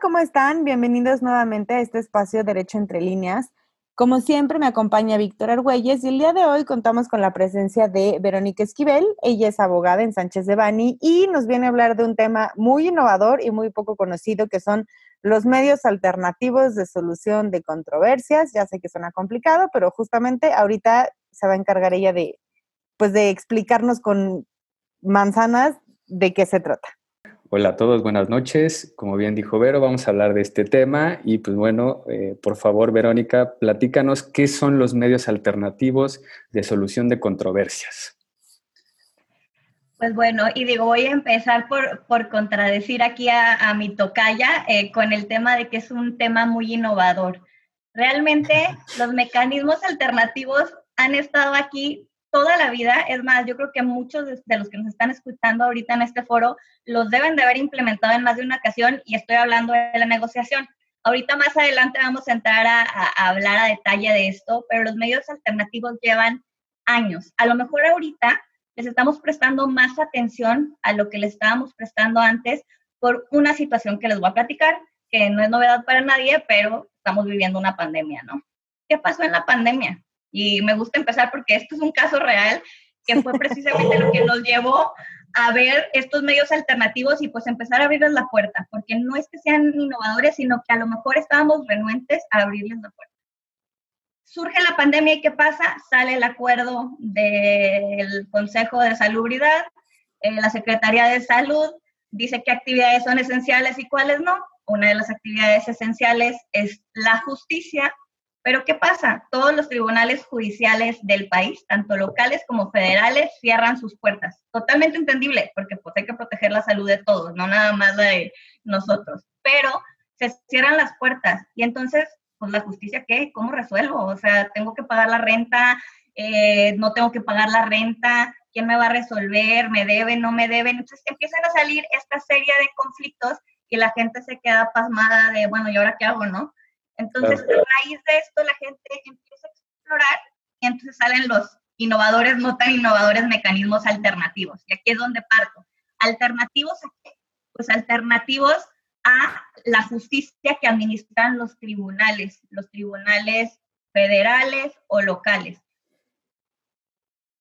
¿cómo están? Bienvenidos nuevamente a este espacio Derecho entre líneas. Como siempre, me acompaña Víctor Argüelles y el día de hoy contamos con la presencia de Verónica Esquivel. Ella es abogada en Sánchez de Bani y nos viene a hablar de un tema muy innovador y muy poco conocido que son los medios alternativos de solución de controversias. Ya sé que suena complicado, pero justamente ahorita se va a encargar ella de, pues, de explicarnos con manzanas de qué se trata. Hola a todos, buenas noches. Como bien dijo Vero, vamos a hablar de este tema y pues bueno, eh, por favor, Verónica, platícanos qué son los medios alternativos de solución de controversias. Pues bueno, y digo, voy a empezar por, por contradecir aquí a, mi tocaya eh, con el tema de que es un tema muy innovador. Realmente los mecanismos alternativos han estado aquí toda la vida. Es más, yo creo que muchos de, los que nos están escuchando ahorita en este foro los deben de haber implementado en más de una ocasión y estoy hablando de la negociación. Ahorita más adelante vamos a entrar a, hablar a detalle de esto, pero los medios alternativos llevan años. A lo mejor ahorita les estamos prestando más atención a lo que le estábamos prestando antes por una situación que les voy a platicar, que no es novedad para nadie, pero estamos viviendo una pandemia, ¿no? ¿Qué pasó en la pandemia? Y me gusta empezar porque esto es un caso real que fue precisamente lo que nos llevó a ver estos medios alternativos y pues empezar a abrirles la puerta, porque no es que sean innovadores, sino que a lo mejor estábamos renuentes a abrirles la puerta. Surge la pandemia y ¿qué pasa? Sale el acuerdo del Consejo de Salubridad, eh, la Secretaría de Salud dice qué actividades son esenciales y cuáles no. Una de las actividades esenciales es la justicia, pero ¿qué pasa? Todos los tribunales judiciales del país, tanto locales como federales, cierran sus puertas. Totalmente entendible, porque pues hay que proteger la salud de todos, no nada más de nosotros. Pero se cierran las puertas y entonces, pues la justicia, ¿qué? ¿Cómo resuelvo? O sea, tengo que pagar la renta, eh, no tengo que pagar la renta, ¿quién me va a resolver? ¿Me deben? ¿No me deben? Entonces empiezan a salir esta serie de conflictos y la gente se queda pasmada de, bueno, ¿y ahora qué hago, no? Entonces, a raíz de esto, la gente empieza a explorar y entonces salen los innovadores, no tan innovadores mecanismos alternativos. Y aquí es donde parto. ¿Alternativos a qué? Pues alternativos a la justicia que administran los tribunales, los tribunales federales o locales.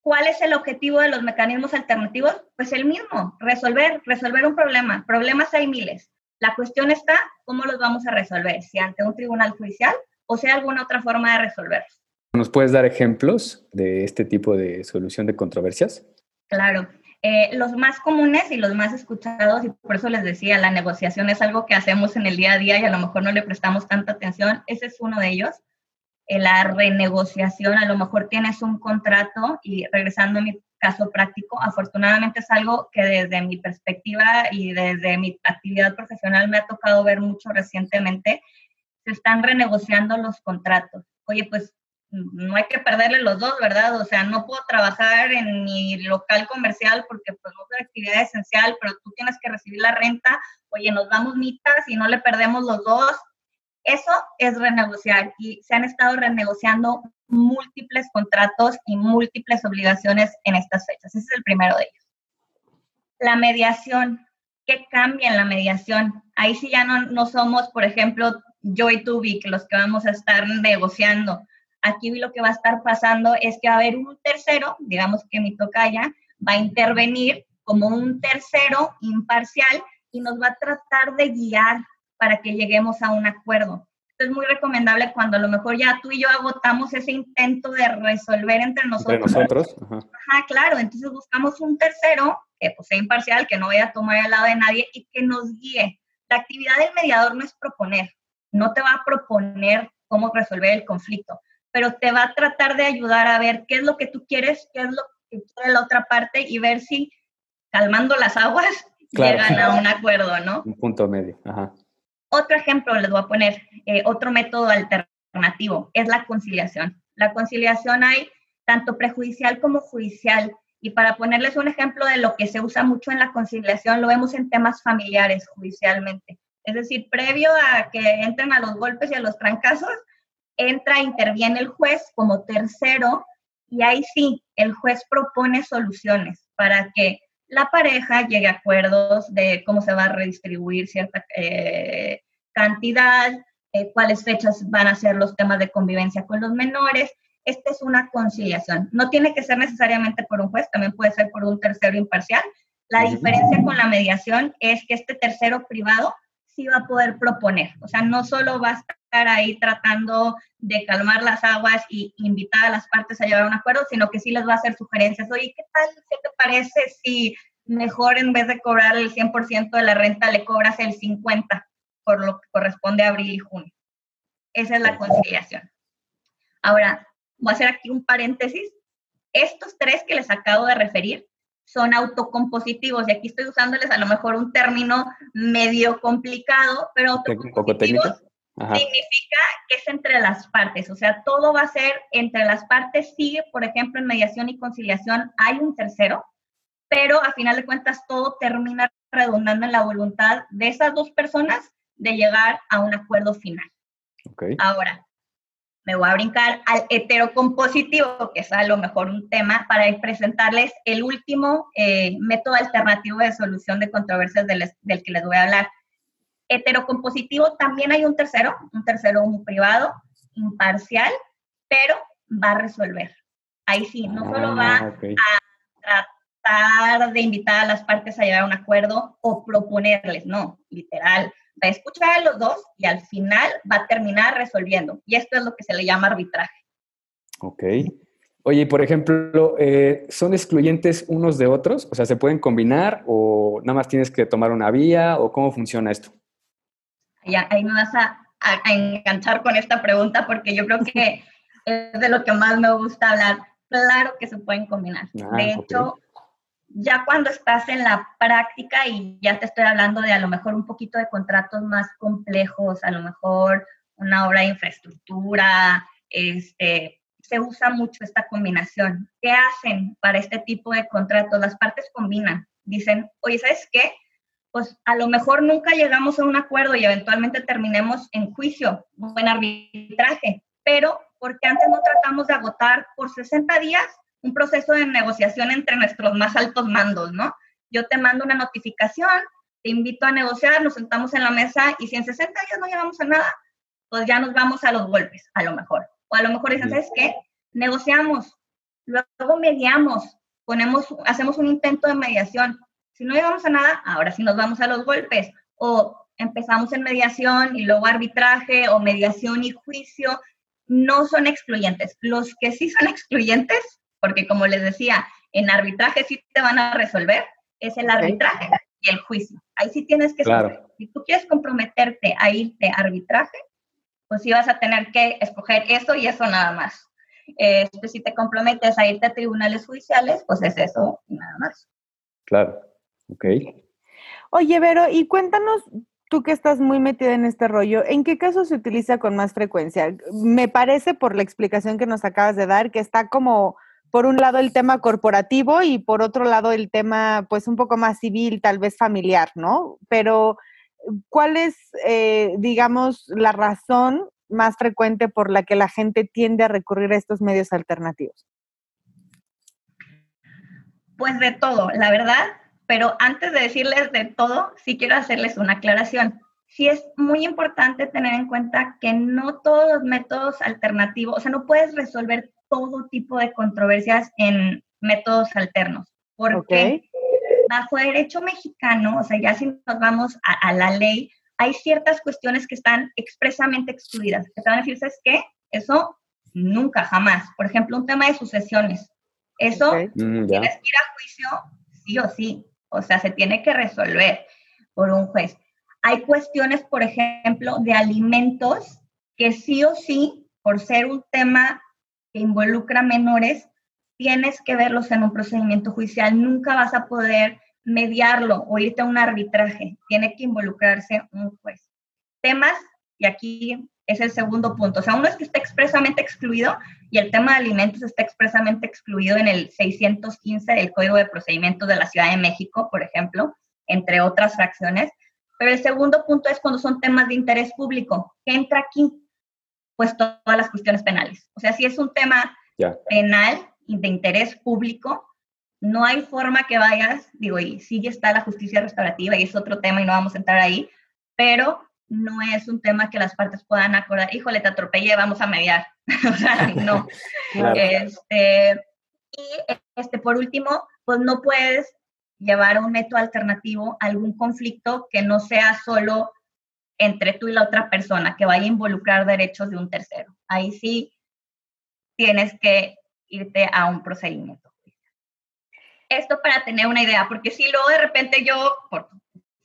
¿Cuál es el objetivo de los mecanismos alternativos? Pues el mismo, resolver, resolver un problema. Problemas hay miles. La cuestión está cómo los vamos a resolver, si ante un tribunal judicial o sea alguna otra forma de resolverlos. ¿Nos puedes dar ejemplos de este tipo de solución de controversias? Claro. Eh, los más comunes y los más escuchados, y por eso les decía, la negociación es algo que hacemos en el día a día y a lo mejor no le prestamos tanta atención. Ese es uno de ellos. La renegociación, a lo mejor tienes un contrato y regresando a mi caso práctico. Afortunadamente es algo que desde mi perspectiva y desde mi actividad profesional me ha tocado ver mucho recientemente. Se están renegociando los contratos. Oye, pues no hay que perderle los dos, ¿verdad? O sea, no puedo trabajar en mi local comercial porque pues no es actividad esencial, pero tú tienes que recibir la renta. Oye, nos damos mitas y no le perdemos los dos. Eso es renegociar y se han estado renegociando múltiples contratos y múltiples obligaciones en estas fechas. Ese es el primero de ellos. La mediación. ¿Qué cambia en la mediación? Ahí sí ya no, no somos, por ejemplo, yo y tú, Vic, los que vamos a estar negociando. Aquí lo que va a estar pasando es que va a haber un tercero, digamos que mi tocaya, va a intervenir como un tercero imparcial y nos va a tratar de guiar para que lleguemos a un acuerdo es muy recomendable cuando a lo mejor ya tú y yo agotamos ese intento de resolver entre nosotros. Entre nosotros. Ajá. claro. Entonces buscamos un tercero que pues, sea imparcial, que no vaya a tomar el lado de nadie y que nos guíe. La actividad del mediador no es proponer, no te va a proponer cómo resolver el conflicto, pero te va a tratar de ayudar a ver qué es lo que tú quieres, qué es lo que quiere la otra parte y ver si calmando las aguas llegan a un acuerdo, ¿no? Un punto medio. Ajá. Otro ejemplo les voy a poner, eh, otro método alternativo, es la conciliación. La conciliación hay tanto prejudicial como judicial. Y para ponerles un ejemplo de lo que se usa mucho en la conciliación, lo vemos en temas familiares judicialmente. Es decir, previo a que entren a los golpes y a los trancazos, entra, interviene el juez como tercero y ahí sí, el juez propone soluciones para que la pareja llegue a acuerdos de cómo se va a redistribuir cierta, eh, cantidad, eh, cuáles fechas van a ser los temas de convivencia con los menores. Esta es una conciliación. No tiene que ser necesariamente por un juez, también puede ser por un tercero imparcial. La diferencia con la mediación es que este tercero privado sí va a poder proponer. O sea, no solo va a estar ahí tratando de calmar las aguas y invitar a las partes a llegar a un acuerdo, sino que sí les va a hacer sugerencias. Oye, ¿qué tal? ¿Qué te parece si mejor en vez de cobrar el 100% de la renta le cobras el 50% por lo que corresponde a abril y junio? Esa es la conciliación. Ahora, voy a hacer aquí un paréntesis. Estos tres que les acabo de referir son autocompositivos. Y aquí estoy usándoles a lo mejor un término medio complicado, pero autocompositivos significa que es entre las partes. O sea, todo va a ser entre las partes. Sigue, por ejemplo, en mediación y conciliación hay un tercero, pero a final de cuentas todo termina redundando en la voluntad de esas dos personas de llegar a un acuerdo final. Ahora, me voy a brincar al heterocompositivo, que es a lo mejor un tema, para presentarles el último eh, método alternativo de solución de controversias del, que les voy a hablar. Heterocompositivo también hay un tercero, un tercero un privado, imparcial, pero va a resolver. Ahí sí, no solo va ah, a tratar de invitar a las partes a llegar a un acuerdo o proponerles, no, literal, va a escuchar a los dos y al final va a terminar resolviendo. Y esto es lo que se le llama arbitraje. Ok. Oye, por ejemplo, eh, ¿son excluyentes unos de otros? O sea, ¿se pueden combinar o nada más tienes que tomar una vía o cómo funciona esto? Ya, ahí me vas a, enganchar con esta pregunta porque yo creo que es de lo que más me gusta hablar. Claro que se pueden combinar. Ah, de hecho, ya cuando estás en la práctica y ya te estoy hablando de a lo mejor un poquito de contratos más complejos, a lo mejor una obra de infraestructura, este, se usa mucho esta combinación. ¿Qué hacen para este tipo de contratos? Las partes combinan. Dicen, oye, ¿sabes qué? Pues a lo mejor nunca llegamos a un acuerdo y eventualmente terminemos en juicio o en arbitraje, pero porque antes no tratamos de agotar por 60 días un proceso de negociación entre nuestros más altos mandos, ¿no? Yo te mando una notificación, te invito a negociar, nos sentamos en la mesa y si en 60 días no llegamos a nada, pues ya nos vamos a los golpes, a lo mejor. O a lo mejor dicen, ¿sabes qué? Negociamos, luego mediamos, ponemos, hacemos un intento de mediación. Si no llegamos a nada, ahora sí nos vamos a los golpes. O empezamos en mediación y luego arbitraje o mediación y juicio. No son excluyentes. Los que sí son excluyentes porque como les decía, en arbitraje sí te van a resolver, es el arbitraje y el juicio. Ahí sí tienes que claro. Si tú quieres comprometerte a irte a arbitraje, pues sí vas a tener que escoger eso y eso nada más. Este, si te comprometes a irte a tribunales judiciales, pues es eso y nada más. Claro, ok. Oye, Vero, y cuéntanos, tú que estás muy metida en este rollo, ¿en qué caso se utiliza con más frecuencia? Me parece, por la explicación que nos acabas de dar, que está como por un lado el tema corporativo y por otro lado el tema pues un poco más civil, tal vez familiar, ¿no? Pero ¿cuál es, eh, digamos, la razón más frecuente por la que la gente tiende a recurrir a estos medios alternativos? Pues de todo, la verdad, pero antes de decirles de todo, sí quiero hacerles una aclaración. Sí es muy importante tener en cuenta que no todos los métodos alternativos, o sea, no puedes resolver todo tipo de controversias en métodos alternos. Porque bajo derecho mexicano, o sea, ya si nos vamos a, la ley, hay ciertas cuestiones que están expresamente excluidas. Que te van a decir, ¿sabes qué? Eso nunca, jamás. Por ejemplo, un tema de sucesiones. Eso mm, tienes que ir a juicio sí o sí. O sea, se tiene que resolver por un juez. Hay cuestiones, por ejemplo, de alimentos que sí o sí, por ser un tema que involucra menores, tienes que verlos en un procedimiento judicial. Nunca vas a poder mediarlo o irte a un arbitraje. Tiene que involucrarse un juez. Temas, y aquí es el segundo punto. O sea, uno es que está expresamente excluido y el tema de alimentos está expresamente excluido en el 615 del Código de Procedimientos de la Ciudad de México, por ejemplo, entre otras fracciones. Pero el segundo punto es cuando son temas de interés público. ¿Qué entra aquí? Pues todas las cuestiones penales. O sea, si es un tema penal y de interés público, no hay forma que vayas, digo, y sí está la justicia restaurativa y es otro tema y no vamos a entrar ahí, pero no es un tema que las partes puedan acordar, híjole, te atropellé, vamos a mediar. o sea, no. Este, y este, por último, pues no puedes llevar un método alternativo a algún conflicto que no sea solo entre tú y la otra persona, que vaya a involucrar derechos de un tercero. Ahí sí tienes que irte a un procedimiento. Esto para tener una idea, porque si luego de repente yo, por,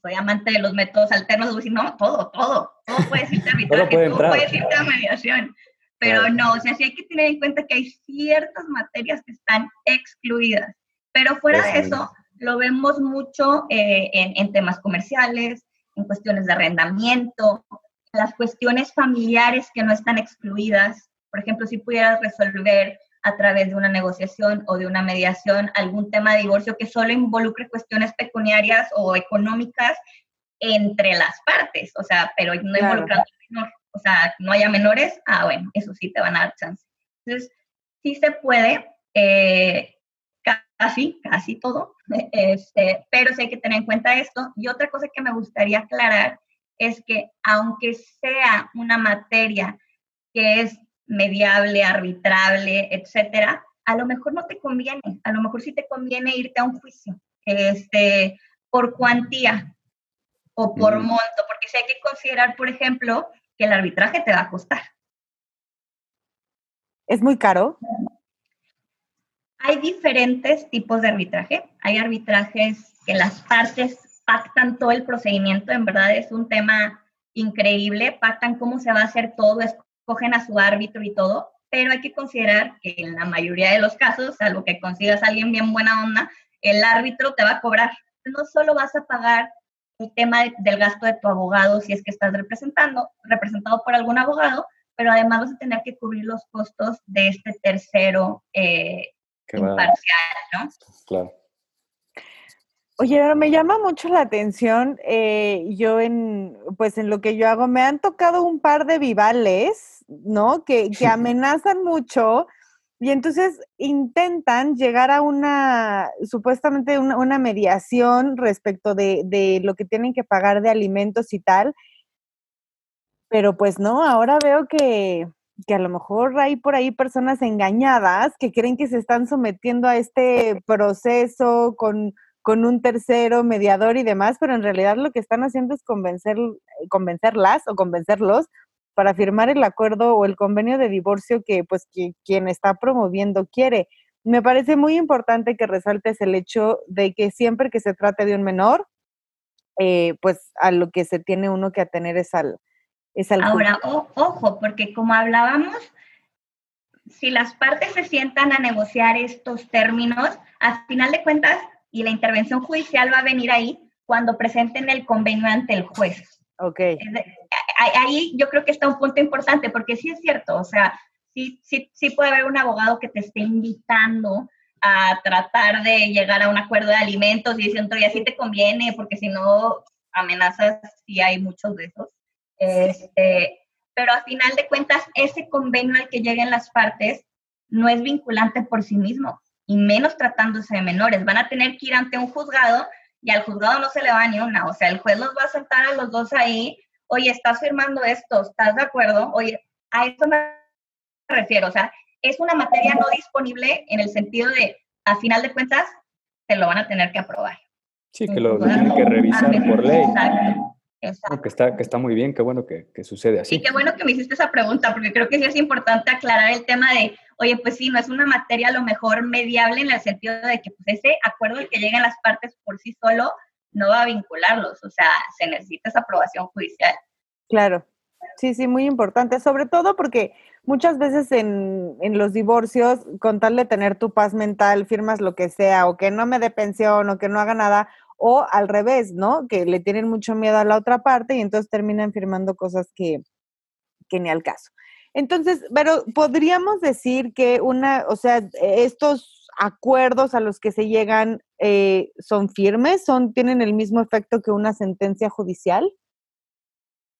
soy amante de los métodos alternos, voy a decir, no, todo, todo, todo puede ser arbitraje, todo puede, ser mediación. Pero no, o sea, sí hay que tener en cuenta que hay ciertas materias que están excluidas. Pero fuera de eso, lo vemos mucho eh, en, en, temas comerciales, en cuestiones de arrendamiento, las cuestiones familiares que no están excluidas. Por ejemplo, si pudieras resolver a través de una negociación o de una mediación algún tema de divorcio que solo involucre cuestiones pecuniarias o económicas entre las partes, o sea, pero no involucrando menor, o sea, no haya menores, ah, bueno, eso sí te van a dar chance. Entonces, sí se puede, eh, casi, casi todo, este, pero sí hay que tener en cuenta esto. Y otra cosa que me gustaría aclarar es que aunque sea una materia que es mediable, arbitrable, etcétera, a lo mejor no te conviene, a lo mejor sí te conviene irte a un juicio, este, por cuantía o por monto, porque si hay que considerar, por ejemplo, que el arbitraje te va a costar. ¿Es muy caro? Hay diferentes tipos de arbitraje. Hay arbitrajes que las partes pactan todo el procedimiento, en verdad es un tema increíble, pactan cómo se va a hacer todo, es cogen a su árbitro y todo, pero hay que considerar que en la mayoría de los casos, salvo que consigas a alguien bien buena onda, el árbitro te va a cobrar. No solo vas a pagar el tema del gasto de tu abogado si es que estás representando, representado por algún abogado, pero además vas a tener que cubrir los costos de este tercero eh, imparcial, ¿no? Claro. Oye, me llama mucho la atención, eh, yo en, pues en lo que yo hago, me han tocado un par de vivales, ¿no? Que, que amenazan mucho y entonces intentan llegar a una, supuestamente una, mediación respecto de, de, lo que tienen que pagar de alimentos y tal, pero pues no, ahora veo que, que a lo mejor hay por ahí personas engañadas que creen que se están sometiendo a este proceso con con un tercero mediador y demás, pero en realidad lo que están haciendo es convencer, convencerlas o convencerlos para firmar el acuerdo o el convenio de divorcio que pues quien está promoviendo quiere. Me parece muy importante que resaltes el hecho de que siempre que se trate de un menor, eh, pues a lo que se tiene uno que atener es al... Es Ahora, ojo, porque como hablábamos, si las partes se sientan a negociar estos términos, al final de cuentas y la intervención judicial va a venir ahí cuando presenten el convenio ante el juez. Ok. Ahí yo creo que está un punto importante, porque sí es cierto, o sea, sí, sí, sí puede haber un abogado que te esté invitando a tratar de llegar a un acuerdo de alimentos y diciendo, ya sí te conviene, porque si no, amenazas, sí hay muchos de esos. Este, pero a final de cuentas, ese convenio al que lleguen las partes no es vinculante por sí mismo y menos tratándose de menores. Van a tener que ir ante un juzgado y al juzgado no se le va ni una. O sea, el juez los va a sentar a los dos ahí. Oye, ¿estás firmando esto? ¿Estás de acuerdo? Oye, a eso me refiero. O sea, es una materia no disponible en el sentido de, a final de cuentas, te lo van a tener que aprobar. Sí, que lo, tienen que revisar por ley. Exacto. Que está, que está muy bien, qué bueno que, que sucede así. Y qué bueno que me hiciste esa pregunta, porque creo que sí es importante aclarar el tema de oye, pues sí, no es una materia a lo mejor mediable en el sentido de que pues, ese acuerdo al que lleguen las partes por sí solo no va a vincularlos, o sea, se necesita esa aprobación judicial. Claro, sí, sí, muy importante, sobre todo porque muchas veces en, en, los divorcios, con tal de tener tu paz mental, firmas lo que sea, o que no me dé pensión, o que no haga nada, o al revés, ¿no? Que le tienen mucho miedo a la otra parte y entonces terminan firmando cosas que, que ni al caso. Entonces, pero podríamos decir que una, o sea, estos acuerdos a los que se llegan eh, son firmes, son, tienen el mismo efecto que una sentencia judicial.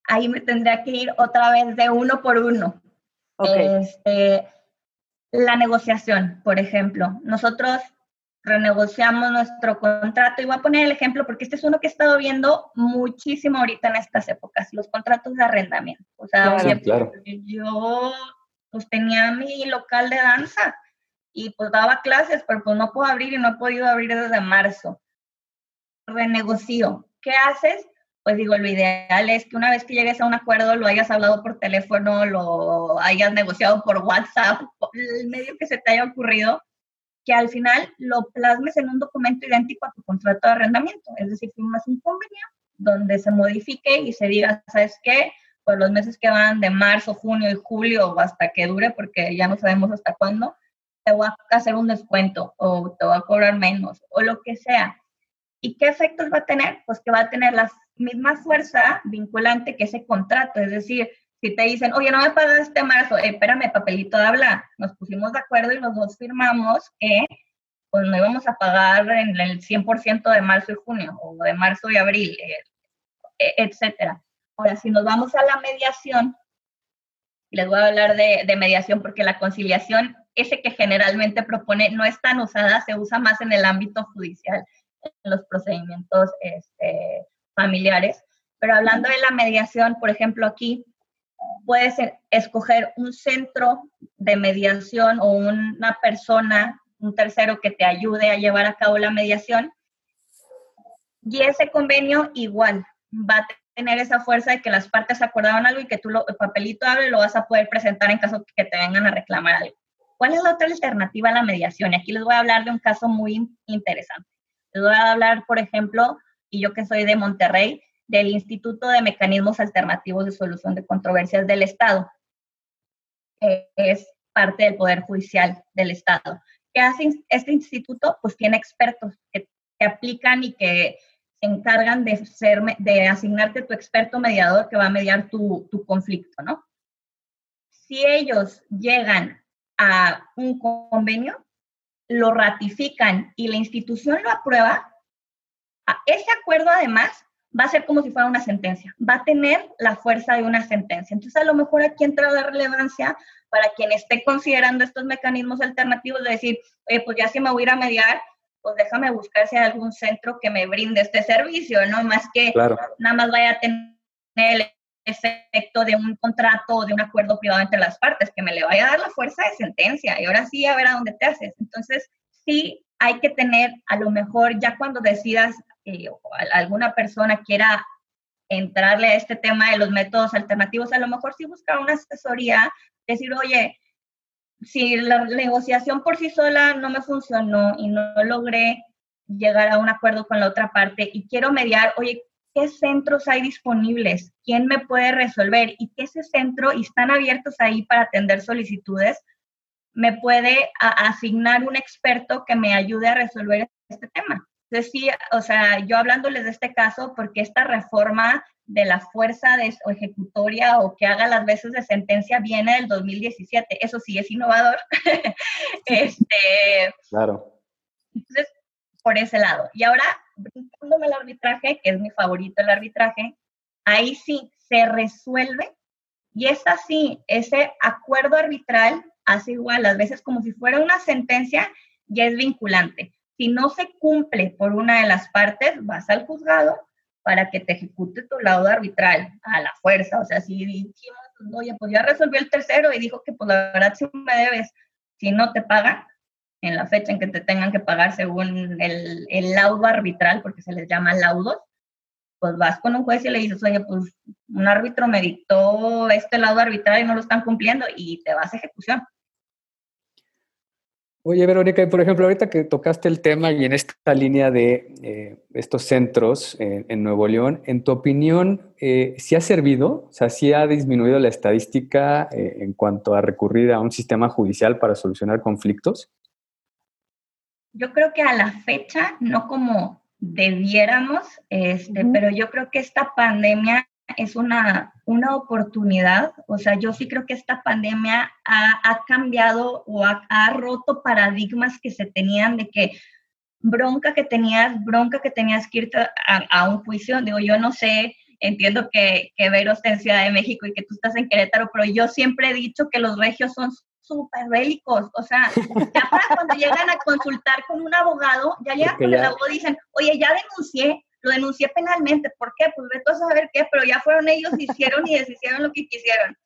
Ahí me tendría que ir otra vez de uno por uno. Este, la negociación, por ejemplo. Nosotros renegociamos nuestro contrato. Y voy a poner el ejemplo porque este es uno que he estado viendo muchísimo ahorita en estas épocas, los contratos de arrendamiento. O sea, claro, yo pues tenía mi local de danza y pues daba clases, pero pues no puedo abrir y no he podido abrir desde marzo. Renegocio. ¿Qué haces? Pues digo, lo ideal es que una vez que llegues a un acuerdo lo hayas hablado por teléfono, lo hayas negociado por WhatsApp, el medio que se te haya ocurrido, que al final lo plasmes en un documento idéntico a tu contrato de arrendamiento. Es decir, firmas un convenio donde se modifique y se diga, ¿sabes qué? Pues los meses que van de marzo, junio y julio o hasta que dure, porque ya no sabemos hasta cuándo, te voy a hacer un descuento o te voy a cobrar menos o lo que sea. ¿Y qué efectos va a tener? Pues que va a tener la misma fuerza vinculante que ese contrato. Es decir, si te dicen, oye, no me pagas este marzo, eh, espérame, papelito de habla, nos pusimos de acuerdo y los dos firmamos que pues no íbamos a pagar en el 100% de marzo y junio, o de marzo y abril, eh, e, etcétera. Ahora, si nos vamos a la mediación, les voy a hablar de, de, mediación porque la conciliación, ese que generalmente propone, no es tan usada, se usa más en el ámbito judicial, en los procedimientos este, familiares. Pero hablando de la mediación, por ejemplo, aquí puedes escoger un centro de mediación o una persona, un tercero que te ayude a llevar a cabo la mediación. Y ese convenio igual va a tener esa fuerza de que las partes acordaron algo y que tú lo, el papelito abre lo vas a poder presentar en caso que te vengan a reclamar algo. ¿Cuál es la otra alternativa a la mediación? Y aquí les voy a hablar de un caso muy interesante. Les voy a hablar, por ejemplo, y yo que soy de Monterrey, del Instituto de Mecanismos Alternativos de Solución de Controversias del Estado, que es parte del Poder Judicial del Estado. ¿Qué hace este instituto? Pues tiene expertos que, aplican y que se encargan de, ser, de asignarte tu experto mediador que va a mediar tu, tu conflicto, ¿no? Si ellos llegan a un convenio, lo ratifican y la institución lo aprueba, ese acuerdo además va a ser como si fuera una sentencia, va a tener la fuerza de una sentencia. Entonces, a lo mejor aquí entra la relevancia para quien esté considerando estos mecanismos alternativos de decir, oye, pues ya si me voy a ir a mediar, pues déjame buscar si hay algún centro que me brinde este servicio, ¿no? Más que nada más vaya a tener el efecto de un contrato o de un acuerdo privado entre las partes, que me le vaya a dar la fuerza de sentencia y ahora sí a ver a dónde te haces. Entonces, sí hay que tener, a lo mejor ya cuando decidas eh, alguna persona quiera entrarle a este tema de los métodos alternativos, a lo mejor sí buscar una asesoría, decir, oye, si la negociación por sí sola no me funcionó y no logré llegar a un acuerdo con la otra parte y quiero mediar, oye, ¿qué centros hay disponibles? ¿Quién me puede resolver? Y que ese centro, y están abiertos ahí para atender solicitudes, me puede asignar un experto que me ayude a resolver este tema. Entonces, sí, o sea, yo hablándoles de este caso, porque esta reforma de la fuerza de, o ejecutoria o que haga las veces de sentencia viene del 2017. Eso sí es innovador. este, claro. Entonces, por ese lado. Y ahora, brincándome el arbitraje, que es mi favorito el arbitraje, ahí sí se resuelve y es así, ese acuerdo arbitral hace igual, las veces como si fuera una sentencia, ya es vinculante. Si no se cumple por una de las partes, vas al juzgado para que te ejecute tu laudo arbitral a la fuerza. O sea, si dijimos, oye, pues ya resolvió el tercero y dijo que pues la verdad sí me debes, si no te pagan en la fecha en que te tengan que pagar según el, el laudo arbitral, porque se les llama laudos, pues vas con un juez y le dices, oye, pues un árbitro me dictó este laudo arbitral y no lo están cumpliendo y te vas a ejecución. Oye, Verónica, y por ejemplo, ahorita que tocaste el tema y en esta línea de eh, estos centros en Nuevo León, en tu opinión, eh, ¿sí ha servido? O sea, ¿sí ha disminuido la estadística eh, en cuanto a recurrir a un sistema judicial para solucionar conflictos? Yo creo que a la fecha, no como debiéramos, este, pero yo creo que esta pandemia es una, una oportunidad. O sea, yo sí creo que esta pandemia ha, cambiado o ha, roto paradigmas que se tenían de que bronca que tenías, bronca que tenías que irte a, un juicio. Digo, yo no sé, entiendo que, que Vero está en Ciudad de México y que tú estás en Querétaro, pero yo siempre he dicho que los regios son súper bélicos, o sea, ya para cuando llegan a consultar con un abogado, ya llegan con el abogado y dicen, oye, ya denuncié, lo denuncié penalmente, ¿por qué? Pues ve a saber qué, pero ya fueron ellos, hicieron y deshicieron lo que quisieron.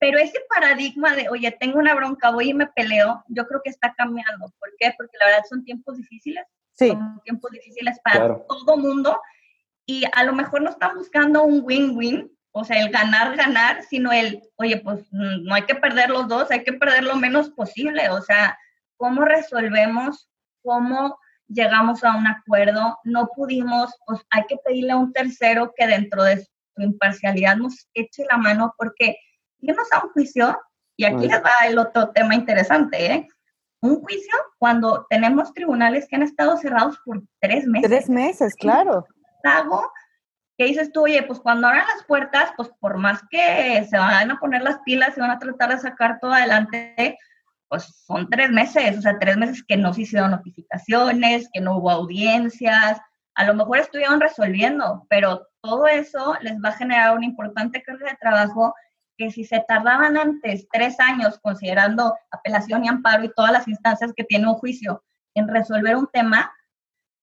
Pero ese paradigma de, oye, tengo una bronca, voy y me peleo, yo creo que está cambiando. ¿Por qué? Porque la verdad son tiempos difíciles. Sí. Son tiempos difíciles para todo mundo. Y a lo mejor no están buscando un win-win, o sea, el ganar, ganar, sino el, oye, pues mm, no hay que perder los dos, hay que perder lo menos posible. O sea, ¿cómo resolvemos? ¿Cómo llegamos a un acuerdo? No pudimos, pues hay que pedirle a un tercero que dentro de su imparcialidad nos eche la mano porque irnos a un juicio, y aquí les va el otro tema interesante, ¿eh? Un juicio cuando tenemos tribunales que han estado cerrados por tres meses. Tres meses, claro. Hago que dices tú, oye, pues cuando abran las puertas, pues por más que se van a poner las pilas y van a tratar de sacar todo adelante, pues son tres meses, o sea, tres meses que no se hicieron notificaciones, que no hubo audiencias, a lo mejor estuvieron resolviendo, pero todo eso les va a generar una importante carga de trabajo que si se tardaban antes tres años, considerando apelación y amparo y todas las instancias que tiene un juicio en resolver un tema,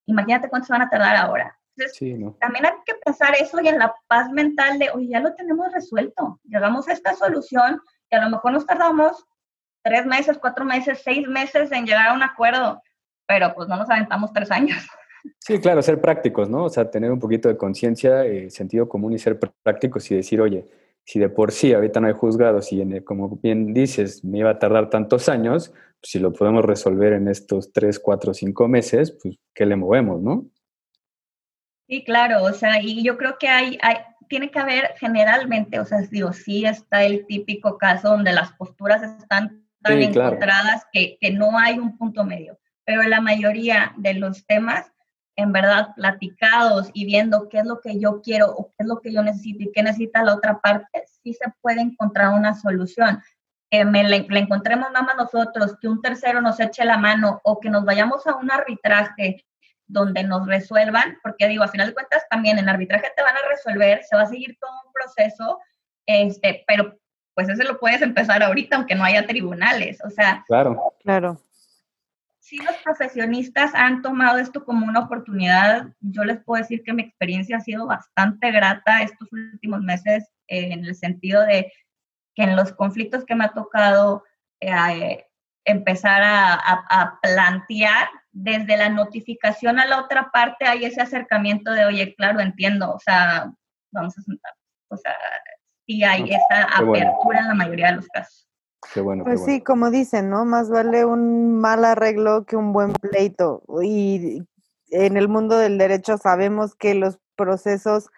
imagínate cuánto se van a tardar ahora. Entonces, también hay que pensar eso y en la paz mental de, oye, ya lo tenemos resuelto, llegamos a esta solución y a lo mejor nos tardamos tres meses, cuatro meses, seis meses en llegar a un acuerdo, pero pues no nos aventamos tres años. Sí, claro, ser prácticos, ¿no? O sea, tener un poquito de conciencia, eh, sentido común y ser prácticos y decir, oye, si de por sí ahorita no hay juzgados y como bien dices, me iba a tardar tantos años, pues si lo podemos resolver en estos tres, cuatro, cinco meses, pues ¿qué le movemos, no? Sí, claro, o sea, y yo creo que hay, hay tiene que haber generalmente, o sea, digo, sí está el típico caso donde las posturas están tan encontradas que, que no hay un punto medio, pero la mayoría de los temas en verdad platicados y viendo qué es lo que yo quiero o qué es lo que yo necesito y qué necesita la otra parte, sí se puede encontrar una solución. Que me le, encontremos nada más nosotros, que un tercero nos eche la mano o que nos vayamos a un arbitraje donde nos resuelvan, porque digo, a final de cuentas también en arbitraje te van a resolver, se va a seguir todo un proceso, este, pero pues ese lo puedes empezar ahorita aunque no haya tribunales, o sea. Claro. Claro si los profesionistas han tomado esto como una oportunidad. Yo les puedo decir que mi experiencia ha sido bastante grata estos últimos meses eh, en el sentido de que en los conflictos que me ha tocado eh, empezar a, plantear desde la notificación a la otra parte hay ese acercamiento de, oye, claro, entiendo, o sea, vamos a sentar. O sea, sí hay esa apertura en la mayoría de los casos pues sí, como dicen, ¿no? Más vale un mal arreglo que un buen pleito. Y en el mundo del derecho sabemos que los procesos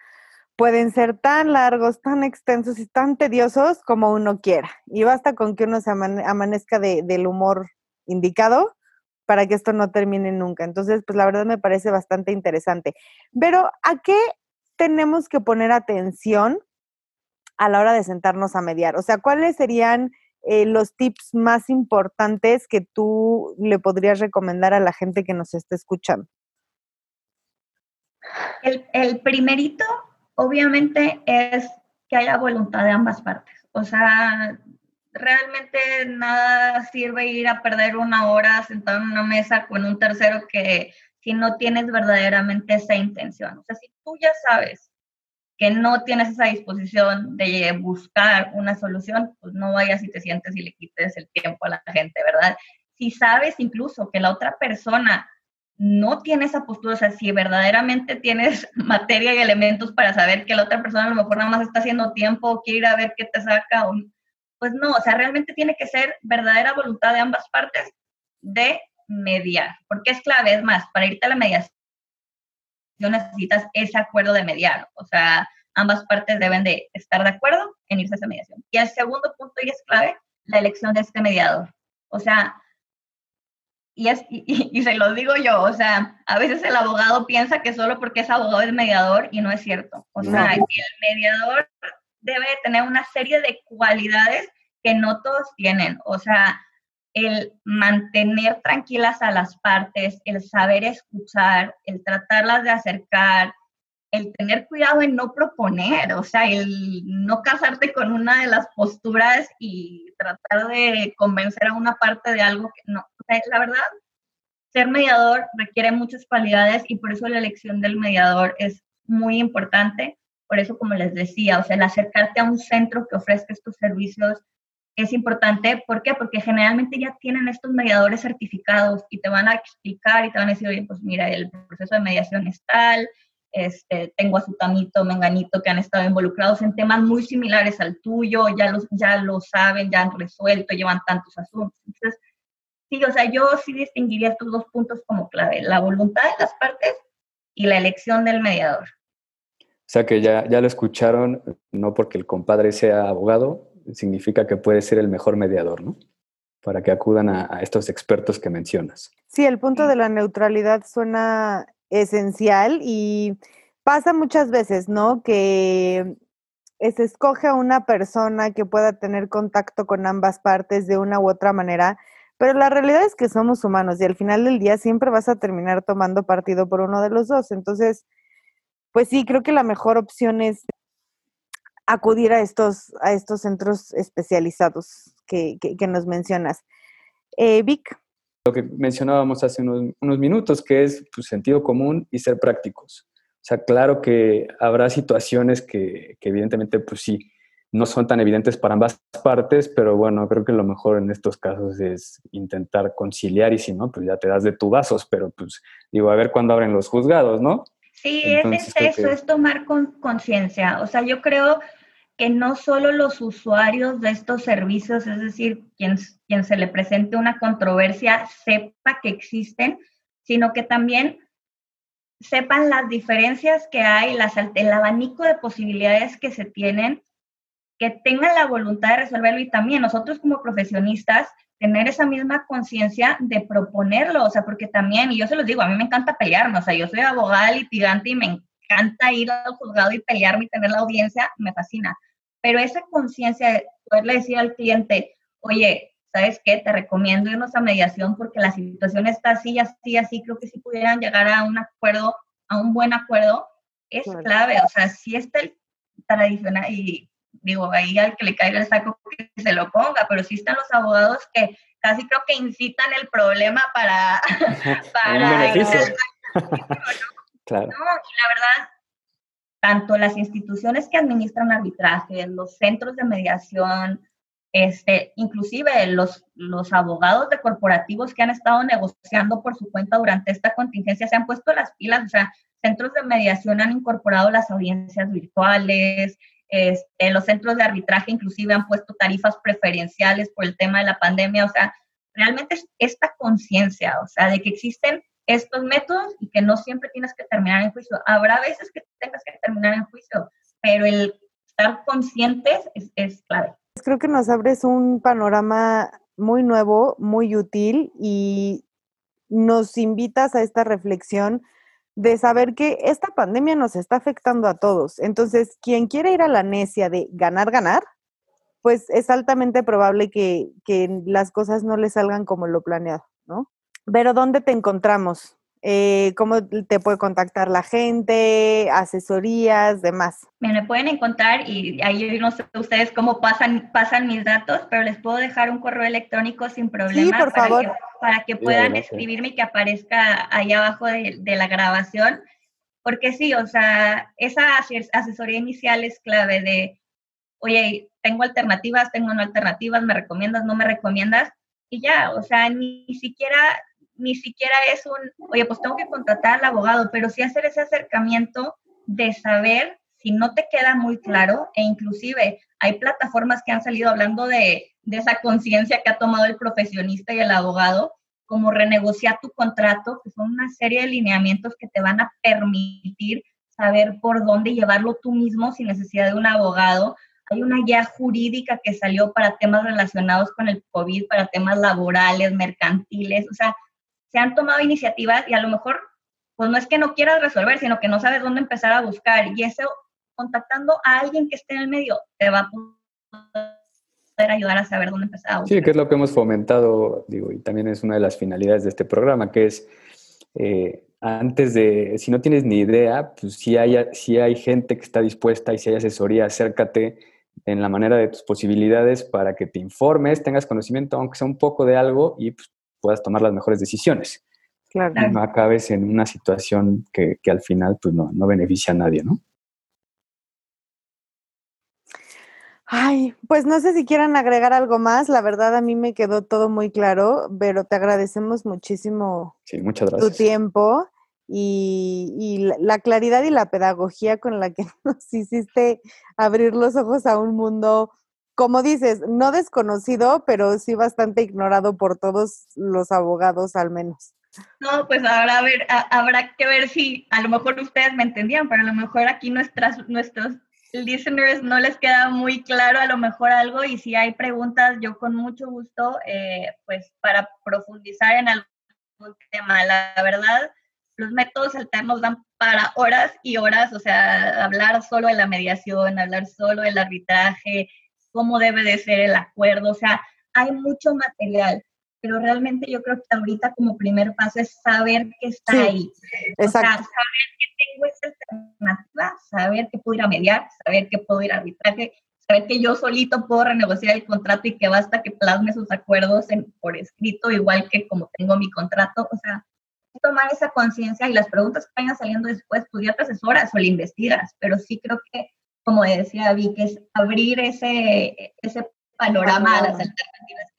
pueden ser tan largos, tan extensos y tan tediosos como uno quiera. Y basta con que uno se amanezca del humor indicado para que esto no termine nunca. Entonces, pues la verdad me parece bastante interesante. Pero, ¿a qué tenemos que poner atención a la hora de sentarnos a mediar? O sea, ¿cuáles serían eh, los tips más importantes que tú le podrías recomendar a la gente que nos esté escuchando? El, el primerito, obviamente, es que haya voluntad de ambas partes. O sea, realmente nada sirve ir a perder una hora sentado en una mesa con un tercero que si no tienes verdaderamente esa intención. O sea, si tú ya sabes que no tienes esa disposición de buscar una solución, pues no vayas y te sientes y le quites el tiempo a la gente, ¿verdad? Si sabes incluso que la otra persona no tiene esa postura, o sea, si verdaderamente tienes materia y elementos para saber que la otra persona a lo mejor nada más está haciendo tiempo o quiere ir a ver qué te saca, pues no, o sea, realmente tiene que ser verdadera voluntad de ambas partes de mediar, porque es clave, es más, para irte a la mediación necesitas ese acuerdo de mediar. O sea, ambas partes deben de estar de acuerdo en irse a esa mediación. Y el segundo punto, y es clave, la elección de este mediador. O sea, y, es, y, se lo digo yo, o sea, a veces el abogado piensa que solo porque es abogado es mediador y no es cierto. O sea, el mediador debe tener una serie de cualidades que no todos tienen. O sea, el mantener tranquilas a las partes, el saber escuchar, el tratarlas de acercar, el tener cuidado en no proponer, o sea, el no casarte con una de las posturas y tratar de convencer a una parte de algo que no. O la verdad, ser mediador requiere muchas cualidades y por eso la elección del mediador es muy importante. Por eso, como les decía, o sea, el acercarte a un centro que ofrezca estos servicios es importante. ¿Por qué? Porque generalmente ya tienen estos mediadores certificados y te van a explicar y te van a decir, oye, pues mira, el proceso de mediación es tal, este, tengo a su tamito, menganito que han estado involucrados en temas muy similares al tuyo, ya, los, ya lo saben, ya han resuelto, llevan tantos asuntos. Entonces, sí, o sea, yo sí distinguiría estos dos puntos como clave, la voluntad de las partes y la elección del mediador. O sea que ya, ya lo escucharon, no porque el compadre sea abogado, significa que puede ser el mejor mediador, ¿no? Para que acudan a, estos expertos que mencionas. Sí, el punto de la neutralidad suena esencial y pasa muchas veces, ¿no? Que se escoge a una persona que pueda tener contacto con ambas partes de una u otra manera, pero la realidad es que somos humanos y al final del día siempre vas a terminar tomando partido por uno de los dos. Entonces, pues sí, creo que la mejor opción es acudir a estos, a estos centros especializados que, nos mencionas. Eh, Vic. Lo que mencionábamos hace unos, minutos, que es pues, sentido común y ser prácticos. O sea, claro que habrá situaciones que, que, evidentemente, pues sí, no son tan evidentes para ambas partes, pero bueno, creo que lo mejor en estos casos es intentar conciliar y si no, pues ya te das de tu vasos, pero pues digo, a ver cuándo abren los juzgados, ¿no? Sí, es eso, es tomar conciencia. O sea, yo creo que no solo los usuarios de estos servicios, es decir, quien, quien se le presente una controversia, sepa que existen, sino que también sepan las diferencias que hay, las, el abanico de posibilidades que se tienen, que tengan la voluntad de resolverlo y también nosotros como profesionistas tener esa misma conciencia de proponerlo, o sea, porque también, y yo se los digo, a mí me encanta pelearme, o sea, yo soy abogada litigante y me encanta ir al juzgado y pelearme y tener la audiencia, me fascina, pero esa conciencia de poderle decir al cliente, oye, ¿sabes qué? Te recomiendo irnos a mediación porque la situación está así, así, así, creo que si pudieran llegar a un acuerdo, a un buen acuerdo, es clave, o sea, si está el tradicional y digo, ahí al que le caiga el saco que se lo ponga, pero sí están los abogados que casi creo que incitan el problema para... para claro. No, y la verdad, tanto las instituciones que administran arbitraje, los centros de mediación, este, inclusive los, los abogados de corporativos que han estado negociando por su cuenta durante esta contingencia se han puesto las pilas, o sea, centros de mediación han incorporado las audiencias virtuales, este, los centros de arbitraje inclusive han puesto tarifas preferenciales por el tema de la pandemia, o sea, realmente es esta conciencia, o sea, de que existen estos métodos y que no siempre tienes que terminar en juicio. Habrá veces que tengas que terminar en juicio, pero el estar conscientes es, es clave. Creo que nos abres un panorama muy nuevo, muy útil y nos invitas a esta reflexión de saber que esta pandemia nos está afectando a todos. Entonces, quien quiere ir a la necia de ganar, ganar, pues es altamente probable que, que las cosas no le salgan como lo planeado, ¿no? Pero ¿dónde te encontramos? Eh, cómo te puede contactar la gente, asesorías, demás. Me pueden encontrar y ahí no sé ustedes cómo pasan, pasan mis datos, pero les puedo dejar un correo electrónico sin problema. Sí, por para favor. Que, para que puedan escribirme y que aparezca ahí abajo de, de la grabación. Porque sí, o sea, esa asesoría inicial es clave de, oye, tengo alternativas, tengo no alternativas, me recomiendas, no me recomiendas, y ya, o sea, ni siquiera ni siquiera es un, oye, pues tengo que contratar al abogado, pero sí hacer ese acercamiento de saber si no te queda muy claro e inclusive hay plataformas que han salido hablando de, de esa conciencia que ha tomado el profesionista y el abogado, como renegociar tu contrato, que son una serie de lineamientos que te van a permitir saber por dónde llevarlo tú mismo sin necesidad de un abogado. Hay una guía jurídica que salió para temas relacionados con el COVID, para temas laborales, mercantiles, o sea, se han tomado iniciativas y a lo mejor, pues no es que no quieras resolver, sino que no sabes dónde empezar a buscar. Y eso, contactando a alguien que esté en el medio, te va a poder ayudar a saber dónde empezar a buscar. Sí, que es lo que hemos fomentado, digo, y también es una de las finalidades de este programa, que es, eh, antes de, si no tienes ni idea, pues si hay, si hay gente que está dispuesta y si hay asesoría, acércate en la manera de tus posibilidades para que te informes, tengas conocimiento, aunque sea un poco de algo, y pues, puedas tomar las mejores decisiones. Claro. Y no acabes en una situación que, al final pues, no, no beneficia a nadie, ¿no? Ay, pues no sé si quieran agregar algo más. La verdad a mí me quedó todo muy claro, pero te agradecemos muchísimo tu tiempo y, la claridad y la pedagogía con la que nos hiciste abrir los ojos a un mundo, como dices, no desconocido, pero sí bastante ignorado por todos los abogados al menos. No, pues ahora habrá que ver si a lo mejor ustedes me entendían, pero a lo mejor aquí nuestras, nuestros listeners no les queda muy claro a lo mejor algo y si hay preguntas, yo con mucho gusto, eh, pues para profundizar en algún tema. La, verdad, los métodos alternos dan para horas y horas, o sea, hablar solo de la mediación, hablar solo del arbitraje, cómo debe de ser el acuerdo, o sea, hay mucho material pero realmente yo creo que ahorita como primer paso es saber que está ahí. O sea, saber que tengo esa alternativa, saber que puedo ir a mediar, saber que puedo ir a arbitraje, saber que yo solito puedo renegociar el contrato y que basta que plasme sus acuerdos en, por escrito, igual que como tengo mi contrato. O sea, tomar esa conciencia y las preguntas que vayan saliendo después, pues ya te asesoras o le investigas, pero sí creo que, como decía Vicky, es abrir ese, ese panorama a las alternativas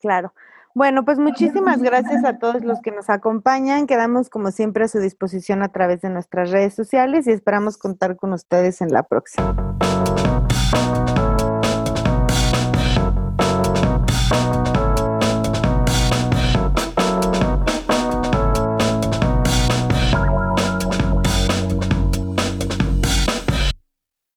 Claro. Bueno, pues muchísimas gracias a todos los que nos acompañan. Quedamos como siempre a su disposición a través de nuestras redes sociales y esperamos contar con ustedes en la próxima.